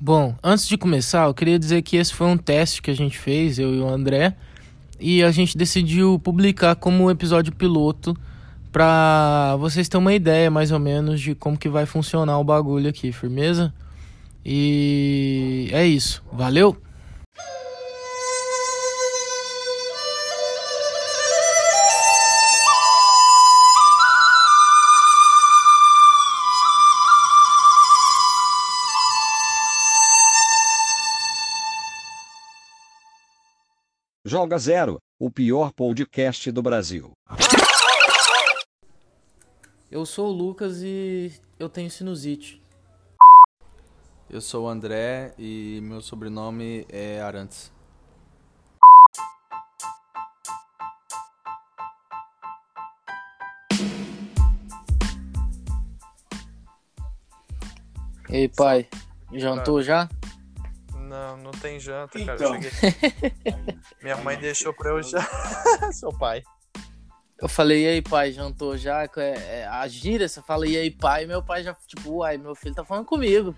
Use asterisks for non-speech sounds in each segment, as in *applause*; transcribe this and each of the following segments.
Bom, antes de começar, eu queria dizer que esse foi um teste que a gente fez, eu e o André, e a gente decidiu publicar como episódio piloto pra vocês terem uma ideia mais ou menos de como que vai funcionar o bagulho aqui, firmeza? E é isso. Valeu! Joga Zero, o pior podcast do Brasil. Eu sou o Lucas e eu tenho sinusite. Eu sou o André e meu sobrenome é Arantes. E aí, pai? Jantou já? Não, não tem janta, cara. Então. Cheguei... *laughs* Minha mãe deixou pra eu já. *laughs* Seu pai. Eu falei, e aí, pai, jantou já? É, é, a gíria, você fala, e aí, pai? Meu pai já, tipo, uai, meu filho tá falando comigo.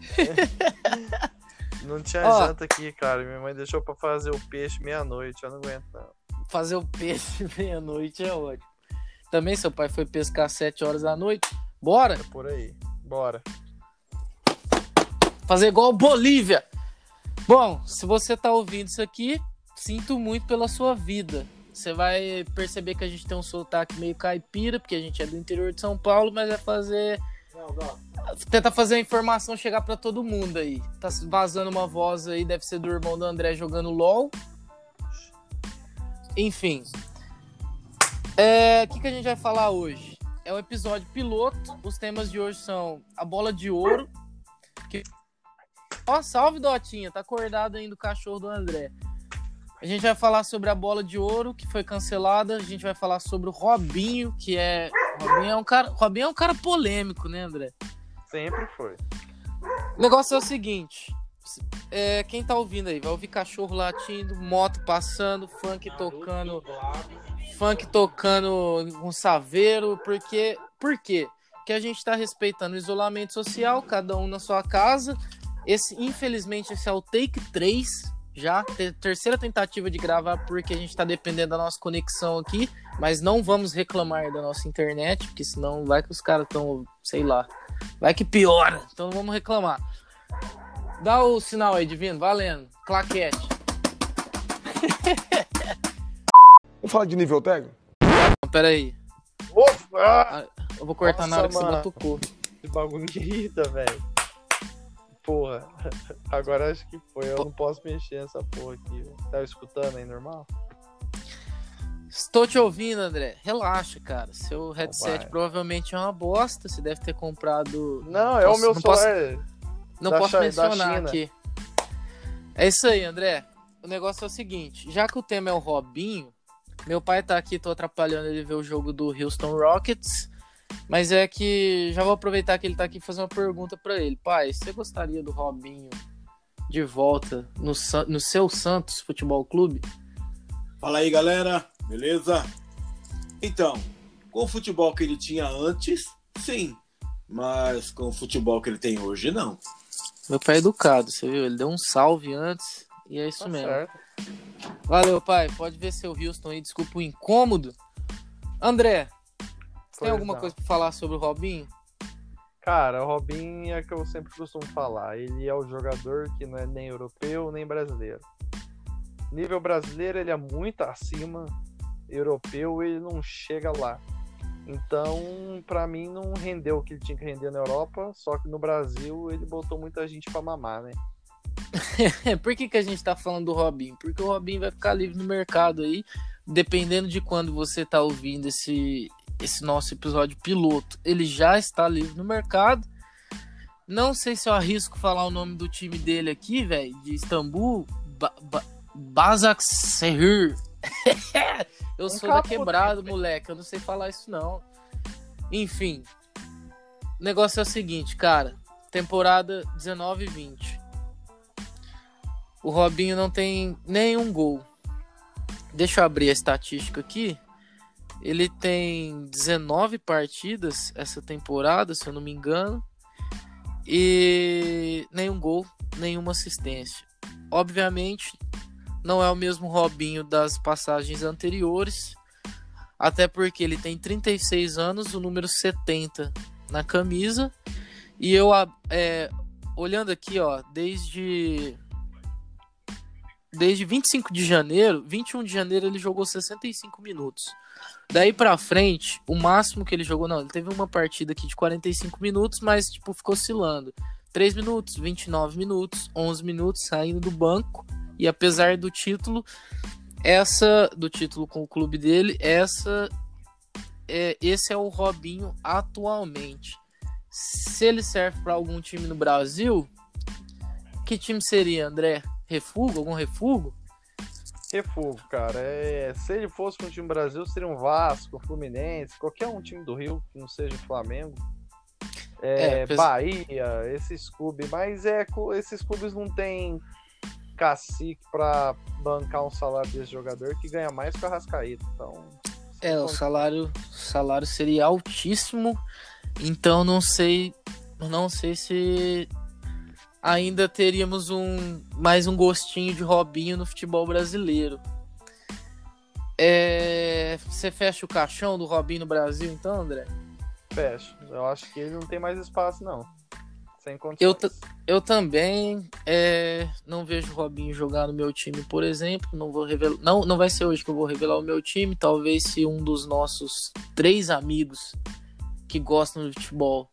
*laughs* Não tinha Ó. janta aqui, cara. Minha mãe deixou pra fazer o peixe meia-noite. Eu não aguento, não. Fazer o peixe meia-noite é ótimo. Também seu pai foi pescar às 7 horas da noite. Bora É por aí. Bora. fazer igual Bolívia. Bom, se você tá ouvindo isso aqui, sinto muito pela sua vida. Você vai perceber que a gente tem um sotaque meio caipira, porque a gente é do interior de São Paulo, mas é fazer Tenta fazer a informação chegar pra todo mundo aí. Tá vazando uma voz aí, deve ser do irmão do André jogando LOL. Enfim. É, O que, que a gente vai falar hoje? É um episódio piloto. Os temas de hoje são a bola de ouro. Que... Ó, salve Dotinha, tá acordado ainda o cachorro do André. A gente vai falar sobre a bola de ouro que foi cancelada. A gente vai falar sobre o Robinho, que é. Robinho é um cara, Robinho é um cara polêmico, né, André? Sempre foi. O negócio é o seguinte: é, quem tá ouvindo aí, vai ouvir cachorro latindo, moto passando, funk tocando, funk tocando um saveiro, porque. Por quê? Porque a gente tá respeitando o isolamento social, cada um na sua casa. Esse, infelizmente, esse é o take 3 já, ter- terceira tentativa de gravar, porque a gente tá dependendo da nossa conexão aqui, mas não vamos reclamar da nossa internet, porque senão vai que os caras estão, sei lá, vai que piora, então não vamos reclamar. Dá o sinal aí, Divino, valendo, claquete. *laughs* Vamos falar de nível técnico? Pera aí, Ufa! Ah, eu vou cortar na hora que Nossa, você mano. batucou. que bagulho me irrita, velho. Porra. *laughs* Agora acho que foi. Eu não posso mexer nessa porra aqui. Tá escutando aí normal? Estou te ouvindo, André. Relaxa, cara. Seu headset vai. provavelmente é uma bosta. Você deve ter comprado. Não, é o meu não posso-. Não Da posso mencionar aqui. É isso aí, André. O negócio é o seguinte: já que o tema é o Robinho, meu pai tá aqui, tô atrapalhando ele ver o jogo do Houston Rockets. Mas é que já vou aproveitar que ele tá aqui e fazer uma pergunta pra ele. Pai, você gostaria do Robinho de volta no, no seu Santos Futebol Clube? Fala aí, galera. Beleza? Então, com o futebol que ele tinha antes, sim. Mas com o futebol que ele tem hoje, não. Meu pai é educado, você viu? Ele deu um salve antes e é isso Tá mesmo. certo. Valeu, pai. Pode ver seu Houston aí. Desculpa o incômodo. André, tem alguma não. coisa pra falar sobre o Robinho? Cara, o Robin é que eu sempre costumo falar. Ele é o jogador que não é nem europeu nem brasileiro. Nível brasileiro ele é muito acima. Europeu ele não chega lá. Então, pra mim, não rendeu o que ele tinha que render na Europa. Só que no Brasil ele botou muita gente pra mamar, né? *laughs* Por que, que a gente tá falando do Robinho? Porque o Robinho vai ficar livre no mercado aí, dependendo de quando você tá ouvindo esse, esse nosso episódio piloto. Ele já está livre no mercado. Não sei se eu arrisco falar o nome do time dele aqui, velho, de Istambul. Ba ba Basaksehir. *laughs* eu sou da quebrado, moleque. Eu não sei falar isso, não. Enfim. O negócio é o seguinte, cara. Temporada 19 e 20. O Robinho não tem nenhum gol. Deixa eu abrir a estatística aqui. Ele tem 19 partidas essa temporada, se eu não me engano. E nenhum gol, nenhuma assistência. Obviamente, não é o mesmo Robinho das passagens anteriores, até porque ele tem 36 anos, o número 70 na camisa. E eu, é, olhando aqui, ó, desde desde 25 de janeiro, 21 de janeiro ele jogou 65 minutos. Daí pra frente, o máximo que ele jogou, não, ele teve uma partida aqui de 45 minutos, mas tipo ficou oscilando. 3 minutos, 29 minutos, 11 minutos saindo do banco. E apesar do título, essa do título com o clube dele, essa é, esse é o Robinho atualmente. Se ele serve para algum time no Brasil, que time seria, André? Refugo? Algum refugo? Refugo, cara. É, se ele fosse o time Brasil, seria um Vasco, Fluminense, qualquer um time do Rio que não seja Flamengo. É, é, Bahia, esses clubes. Mas é, esses clubes não têm cacique para bancar um salário desse jogador que ganha mais que o Arrascaíta. Então. É, o salário, salário seria altíssimo. Então não sei. Não sei se ainda teríamos um mais um gostinho de Robinho no futebol brasileiro. É, você fecha o caixão do Robinho no Brasil, então, André? Fecho. Eu acho que ele não tem mais espaço, não. Sem eu, eu também é, não vejo o Robinho jogar no meu time, por exemplo. Não vou revelar. Não, não vai ser hoje que eu vou revelar o meu time. Talvez se um dos nossos três amigos que gostam de futebol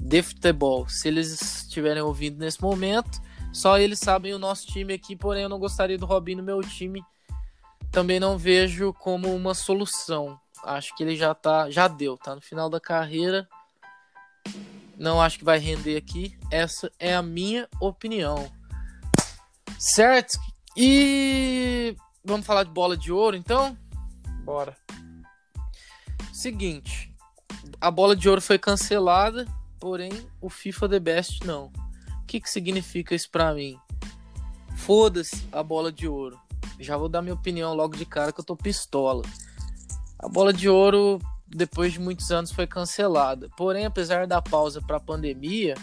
de futebol. Se eles estiverem ouvindo nesse momento, só eles sabem o nosso time aqui, porém eu não gostaria do Robinho no meu time. Também não vejo como uma solução. Acho que ele já tá, já deu, tá no final da carreira. Não acho que vai render aqui. Essa é a minha opinião. Certo? E vamos falar de bola de ouro, então? Bora. Seguinte, a bola de ouro foi cancelada Porém, o FIFA The Best não. O que, que significa isso pra mim? Foda-se a bola de ouro. Já vou dar minha opinião logo de cara que eu tô pistola. A bola de ouro, depois de muitos anos, foi cancelada. Porém, apesar da pausa pra pandemia,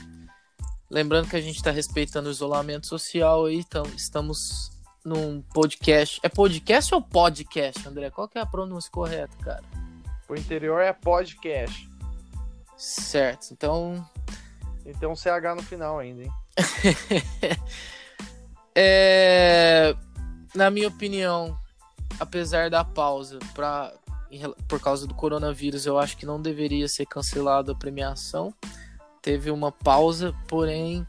lembrando que a gente tá respeitando o isolamento social aí, então estamos num podcast. É podcast ou podcast, André? Qual que é a pronúncia correta, cara? O interior é podcast. Certo, então. E um CH no final ainda, hein? *laughs* é... Na minha opinião, apesar da pausa pra... por causa do coronavírus, eu acho que não deveria ser cancelada a premiação. Teve uma pausa, porém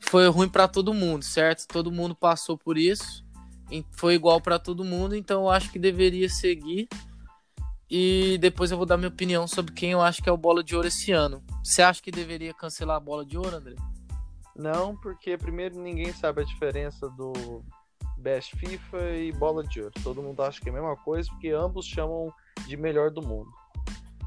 foi ruim para todo mundo, certo? Todo mundo passou por isso. Foi igual para todo mundo, então eu acho que deveria seguir e depois eu vou dar minha opinião sobre quem eu acho que é o bola de ouro esse ano. Você acha que deveria cancelar a bola de ouro, André? Não, porque primeiro ninguém sabe a diferença do Best FIFA e bola de ouro. Todo mundo acha que é a mesma coisa, porque ambos chamam de melhor do mundo.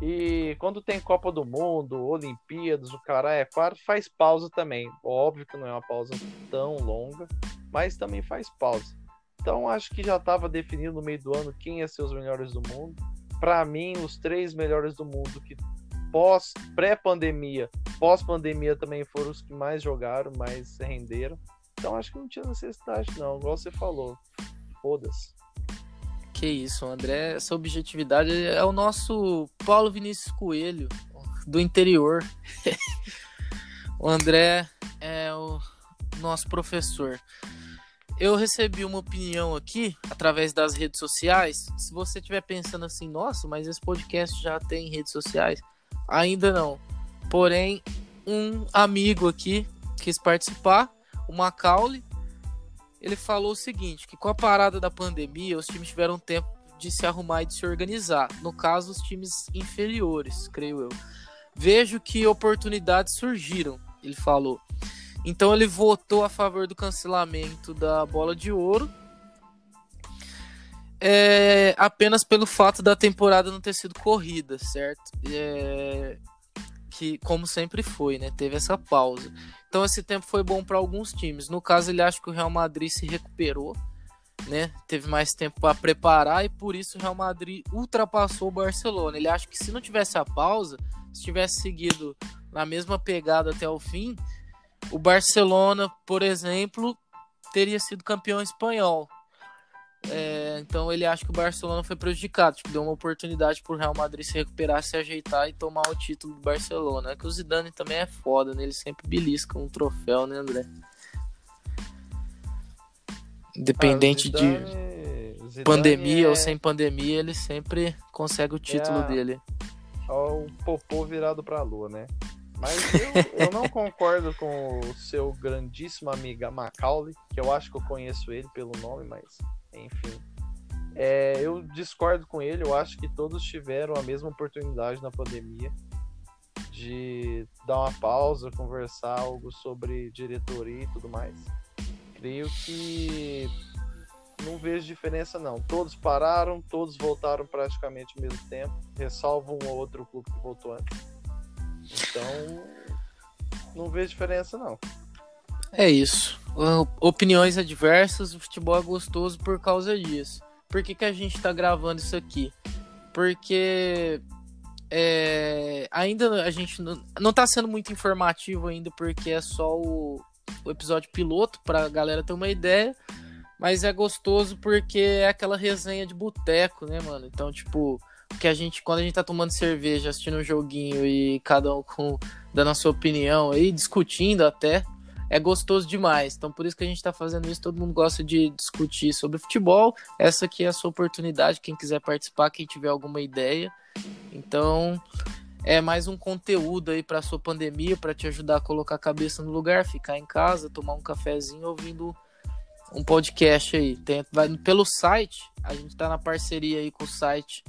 E quando tem Copa do Mundo, Olimpíadas, o cara é claro, faz pausa também. Óbvio que não é uma pausa tão longa, mas também faz pausa. Então acho que já estava definido no meio do ano quem ia ser os melhores do mundo para mim, os três melhores do mundo que pós pré-pandemia, pós-pandemia também foram os que mais jogaram, mais renderam. Então acho que não tinha necessidade, não, igual você falou. Foda-se. Que isso, André, essa objetividade é o nosso Paulo Vinícius Coelho, do interior. *laughs* o André é o nosso professor eu recebi uma opinião aqui através das redes sociais. Se você estiver pensando assim, nossa, mas esse podcast já tem redes sociais, ainda não. Porém, um amigo aqui quis participar, o Macaulay, ele falou o seguinte, que com a parada da pandemia, os times tiveram tempo de se arrumar e de se organizar. No caso, os times inferiores, creio eu. Vejo que oportunidades surgiram, ele falou. Então ele votou a favor do cancelamento da bola de ouro. É, apenas pelo fato da temporada não ter sido corrida, certo? É, que como sempre foi, né? Teve essa pausa. Então esse tempo foi bom para alguns times. No caso, ele acha que o Real Madrid se recuperou, né? Teve mais tempo para preparar e por isso o Real Madrid ultrapassou o Barcelona. Ele acha que se não tivesse a pausa, se tivesse seguido na mesma pegada até o fim, o Barcelona, por exemplo, teria sido campeão espanhol. É, então ele acha que o Barcelona foi prejudicado, tipo, deu uma oportunidade pro Real Madrid se recuperar, se ajeitar e tomar o título do Barcelona. É que o Zidane também é foda, né? Ele sempre belisca um troféu, né, André? Independente Ah, de Zidane- Zidane pandemia é, ou sem pandemia, ele sempre consegue o título a- dele. é o popô virado pra lua, né? Mas eu, eu não concordo com o seu grandíssimo amigo Macaulay, que eu acho que eu conheço ele pelo nome, mas enfim. É, eu discordo com ele, eu acho que todos tiveram a mesma oportunidade na pandemia de dar uma pausa, conversar algo sobre diretoria e tudo mais. Creio que não vejo diferença não. Todos pararam, todos voltaram praticamente ao mesmo tempo, ressalvo um ou outro clube que voltou antes. Então, não vejo diferença não. É isso. O- Opiniões adversas, o futebol é gostoso por causa disso. Por que, que a gente tá gravando isso aqui? Porque é, ainda a gente não, não tá sendo muito informativo ainda, porque é só o, o episódio piloto pra galera ter uma ideia. Mas é gostoso porque é aquela resenha de boteco, né, mano? Então, tipo, que a gente, quando a gente tá tomando cerveja, assistindo um joguinho e cada um com, dando a sua opinião aí, discutindo até, é gostoso demais. Então, por isso que a gente tá fazendo isso. Todo mundo gosta de discutir sobre futebol. Essa aqui é a sua oportunidade. Quem quiser participar, quem tiver alguma ideia. Então, é mais um conteúdo aí pra sua pandemia, pra te ajudar a colocar a cabeça no lugar, ficar em casa, tomar um cafezinho ouvindo um podcast aí. Tem, vai pelo site, a gente tá na parceria aí com o site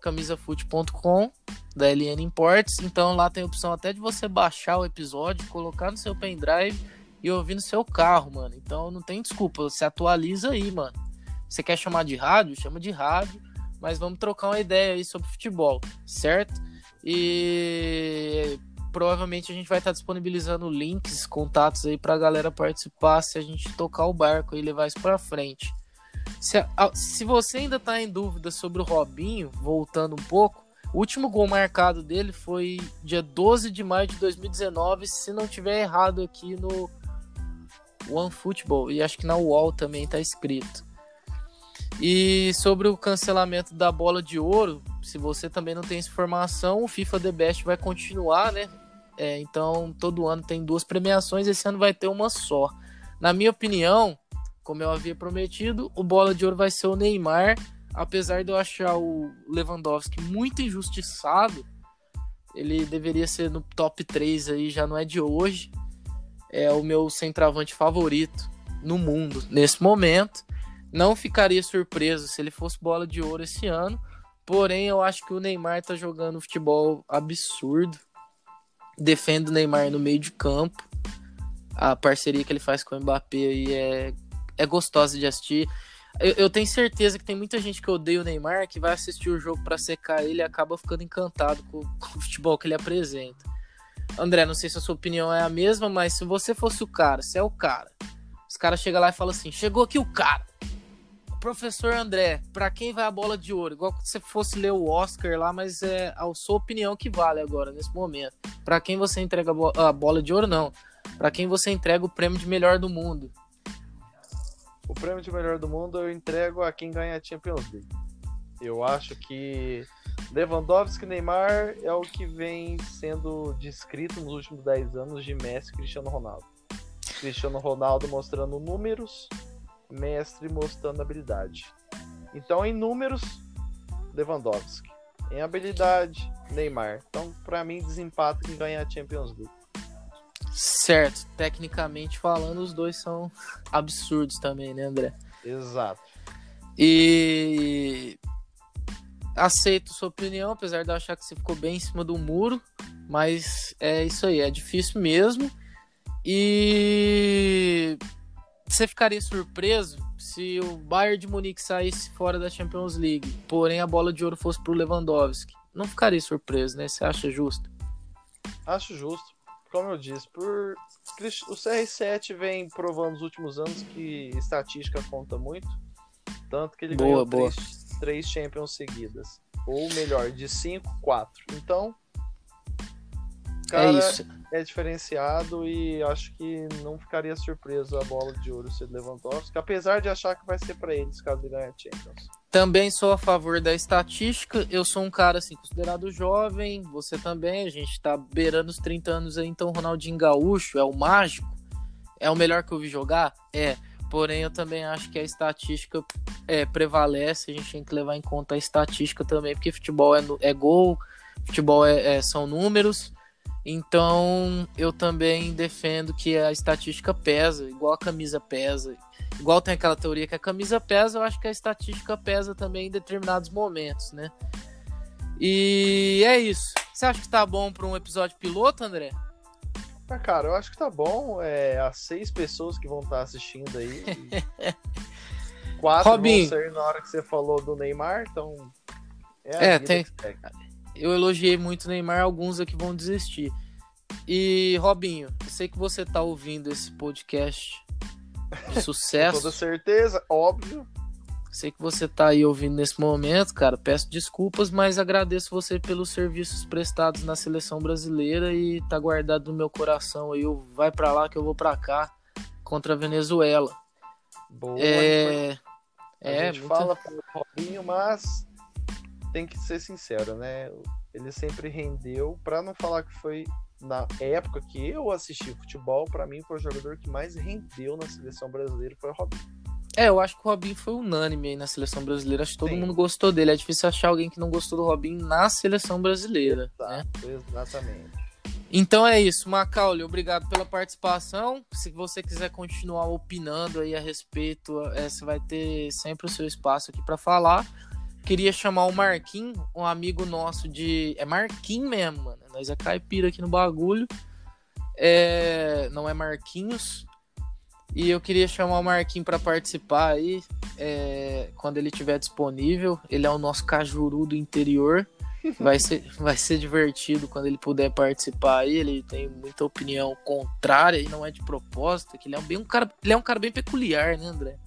camisafute.com da LN Imports. Então lá tem a opção até de você baixar o episódio, colocar no seu pendrive e ouvir no seu carro, mano. Então não tem desculpa, você atualiza aí, mano. Você quer chamar de rádio? Chama de rádio, mas vamos trocar uma ideia aí sobre futebol, certo? E provavelmente a gente vai estar disponibilizando links, contatos aí pra galera participar se a gente tocar o barco e levar isso pra frente. Se, se você ainda tá em dúvida sobre o Robinho, voltando um pouco, o último gol marcado dele foi dia 12 de maio de 2019, se não tiver errado aqui no OneFootball, e acho que na UOL também tá escrito. E sobre o cancelamento da bola de ouro, se você também não tem essa informação, o FIFA The Best vai continuar, né? É, então, todo ano tem duas premiações, esse ano vai ter uma só. Na minha opinião, como eu havia prometido, o bola de ouro vai ser o Neymar, apesar de eu achar o Lewandowski muito injustiçado, ele deveria ser no top 3 aí, já não é de hoje. É o meu centroavante favorito no mundo nesse momento. Não ficaria surpreso se ele fosse bola de ouro esse ano. Porém, eu acho que o Neymar tá jogando um futebol absurdo. Defendo o Neymar no meio de campo. A parceria que ele faz com o Mbappé aí é, é gostosa de assistir. Eu, eu tenho certeza que tem muita gente que odeia o Neymar que vai assistir o jogo para secar ele e acaba ficando encantado com, *laughs* com o futebol que ele apresenta. André, não sei se a sua opinião é a mesma, mas se você fosse o cara, se é o cara, os caras chegam lá e falam assim: chegou aqui o cara. Professor André, pra quem vai a bola de ouro? Igual se fosse ler o Oscar lá, mas é a sua opinião que vale agora, nesse momento. Pra quem você entrega a, bo- a bola de ouro, não. Pra quem você entrega o prêmio de melhor do mundo. O prêmio de melhor do mundo eu entrego a quem ganha a Champions League. Eu acho que Lewandowski Neymar é o que vem sendo descrito nos últimos 10 anos de Messi e Cristiano Ronaldo. Cristiano Ronaldo mostrando números, Messi mostrando habilidade. Então, em números, Lewandowski. Em habilidade, Neymar. Então, pra mim, desempata quem ganha a Champions League. Certo, tecnicamente falando, os dois são absurdos também, né, André? Exato. E aceito sua opinião, apesar de eu achar que você ficou bem em cima do muro, mas é isso aí, é difícil mesmo. E você ficaria surpreso se o Bayern de Munique saísse fora da Champions League, porém a bola de ouro fosse pro Lewandowski. Não ficaria surpreso, né? Você acha justo? Acho justo. Como eu disse, por o CR7 vem provando nos últimos anos que estatística conta muito. Tanto que ele Boa, ganhou boa. Três, três Champions seguidas. Ou melhor, de 5, 4. Então, cara é isso. é diferenciado e acho que não ficaria surpreso a bola de ouro ser Lewandowski, apesar de achar que vai ser para eles caso ele ganhe a Champions. Também sou a favor da estatística. Eu sou um cara assim considerado jovem, você também. A gente tá beirando os 30 anos aí, então Ronaldinho Gaúcho é o mágico. É o melhor que eu vi jogar? É. Porém, eu também acho que a estatística é, prevalece. A gente tem que levar em conta a estatística também, porque futebol é, é gol, futebol é, é, são números. Então, eu também defendo que a estatística pesa, igual a camisa pesa. Igual tem aquela teoria que a camisa pesa, eu acho que a estatística pesa também em determinados momentos, né? E é isso. Você acha que tá bom para um episódio piloto, André? Ah, cara, eu acho que tá bom. É, as seis pessoas que vão estar assistindo aí. *laughs* Quatro Robin. vão ser na hora que você falou do Neymar, então. É, É, tem-. Eu elogiei muito o Neymar, alguns aqui vão desistir. E, Robinho, eu sei que você tá ouvindo esse podcast de *laughs* Com sucesso. toda certeza, óbvio. Sei que você tá aí ouvindo nesse momento, cara. Peço desculpas, mas agradeço você pelos serviços prestados na seleção brasileira e tá guardado no meu coração aí. Eu vai pra lá que eu vou pra cá contra a Venezuela. Boa. É, A é gente muita- fala Robinho, mas tem que ser sincero, né? Ele sempre rendeu, pra não falar que foi na época que eu assisti futebol, pra mim foi o jogador que mais rendeu na seleção brasileira foi o Robinho. É, eu acho que o Robinho foi unânime aí na seleção brasileira. Acho que todo Sim. mundo gostou dele. É difícil achar alguém que não gostou do Robinho na seleção brasileira. Né? Exato, exatamente. Então é isso, Macaulay, obrigado pela participação. Se você quiser continuar opinando aí a respeito, é, você vai ter sempre o seu espaço aqui para falar. Queria chamar o Marquinhos, um amigo nosso de. É Marquinhos mesmo, mano. Nós é caipira aqui no bagulho. É... Não é Marquinhos. E eu queria chamar o Marquinhos para participar aí, é, quando ele estiver disponível. Ele é o nosso cajuru do interior. *laughs* Vai ser, vai ser divertido quando ele puder participar aí. Ele tem muita opinião contrária e não é de propósito. Que ele é um, bem um cara, ele é um cara bem peculiar, né, André?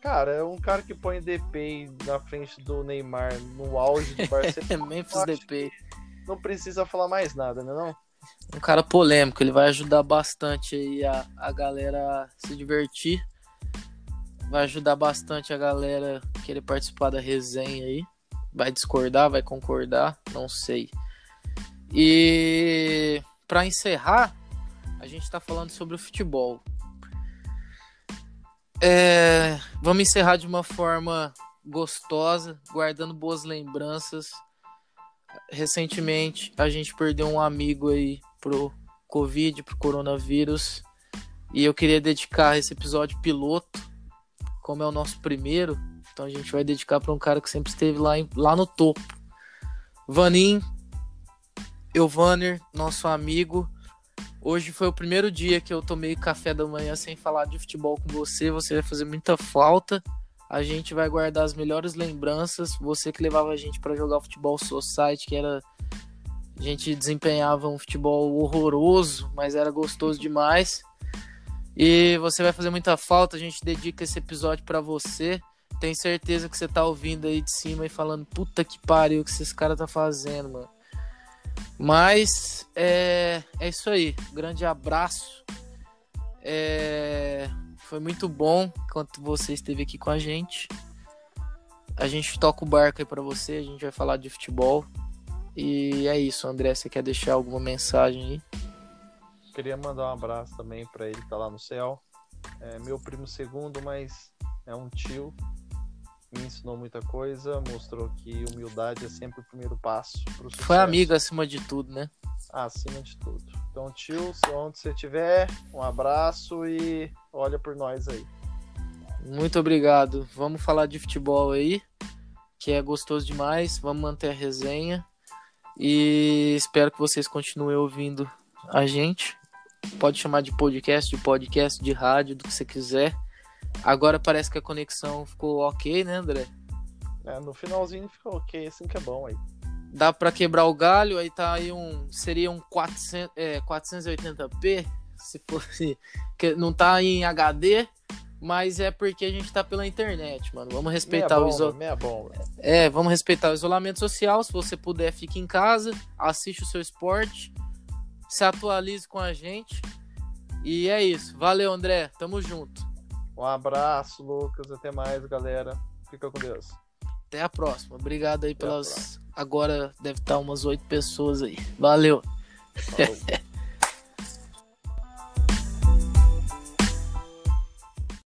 Cara, é um cara que põe DP na frente do Neymar no auge do *laughs* Barcelona. É Memphis DP. não precisa falar mais nada, né não? Um cara polêmico. Ele vai ajudar bastante aí a, a galera a se divertir. Vai ajudar bastante a galera a querer participar da resenha aí. Vai discordar, vai concordar, não sei. E para encerrar, a gente está falando sobre o futebol. É, vamos encerrar de uma forma gostosa, guardando boas lembranças. Recentemente a gente perdeu um amigo aí pro Covid, pro coronavírus. E eu queria dedicar esse episódio piloto, como é o nosso primeiro, então a gente vai dedicar para um cara que sempre esteve lá, em- lá no topo. Vanim, Elvaner, nosso amigo. Hoje foi o primeiro dia que eu tomei café da manhã sem falar de futebol com você. Você vai fazer muita falta. A gente vai guardar as melhores lembranças. Você que levava a gente para jogar futebol society, que era a gente desempenhava um futebol horroroso, mas era gostoso demais. E você vai fazer muita falta. A gente dedica esse episódio para você. Tenho certeza que você tá ouvindo aí de cima e falando, puta que pariu, o que esses caras tá fazendo, mano. Mas é, é isso aí. Grande abraço. É, foi muito bom enquanto você esteve aqui com a gente. A gente toca o barco aí pra você, a gente vai falar de futebol. E é isso, André. Você quer deixar alguma mensagem aí? Queria mandar um abraço também pra ele que tá lá no céu. É meu primo segundo, mas é um tio. Me ensinou muita coisa, mostrou que humildade é sempre o primeiro passo pro sucesso. Foi amigo acima de tudo, né? Acima de tudo. Então, tio, onde você estiver, um abraço e olha por nós aí. Muito obrigado. Vamos falar de futebol aí, que é gostoso demais. Vamos manter a resenha. E espero que vocês continuem ouvindo a gente. Pode chamar de podcast, de podcast, de rádio, do que você quiser. Agora parece que a conexão ficou ok, né, André? É, no finalzinho ficou ok, assim que é bom aí. Dá pra quebrar o galho, aí tá aí um. Seria um 400, é, 480p, se fosse. *laughs* Que não tá em HD, mas é porque a gente tá pela internet, mano. Vamos respeitar o bomba, meia bomba. É, vamos respeitar o isolamento social. Se você puder, fique em casa, assiste o seu esporte, se atualize com a gente. E é isso. Valeu, André. Tamo junto. Um abraço, Lucas. Até mais, galera. Fica com Deus. Até a próxima. Obrigado aí Até pelas. Agora deve estar umas oito pessoas aí. Valeu. *laughs*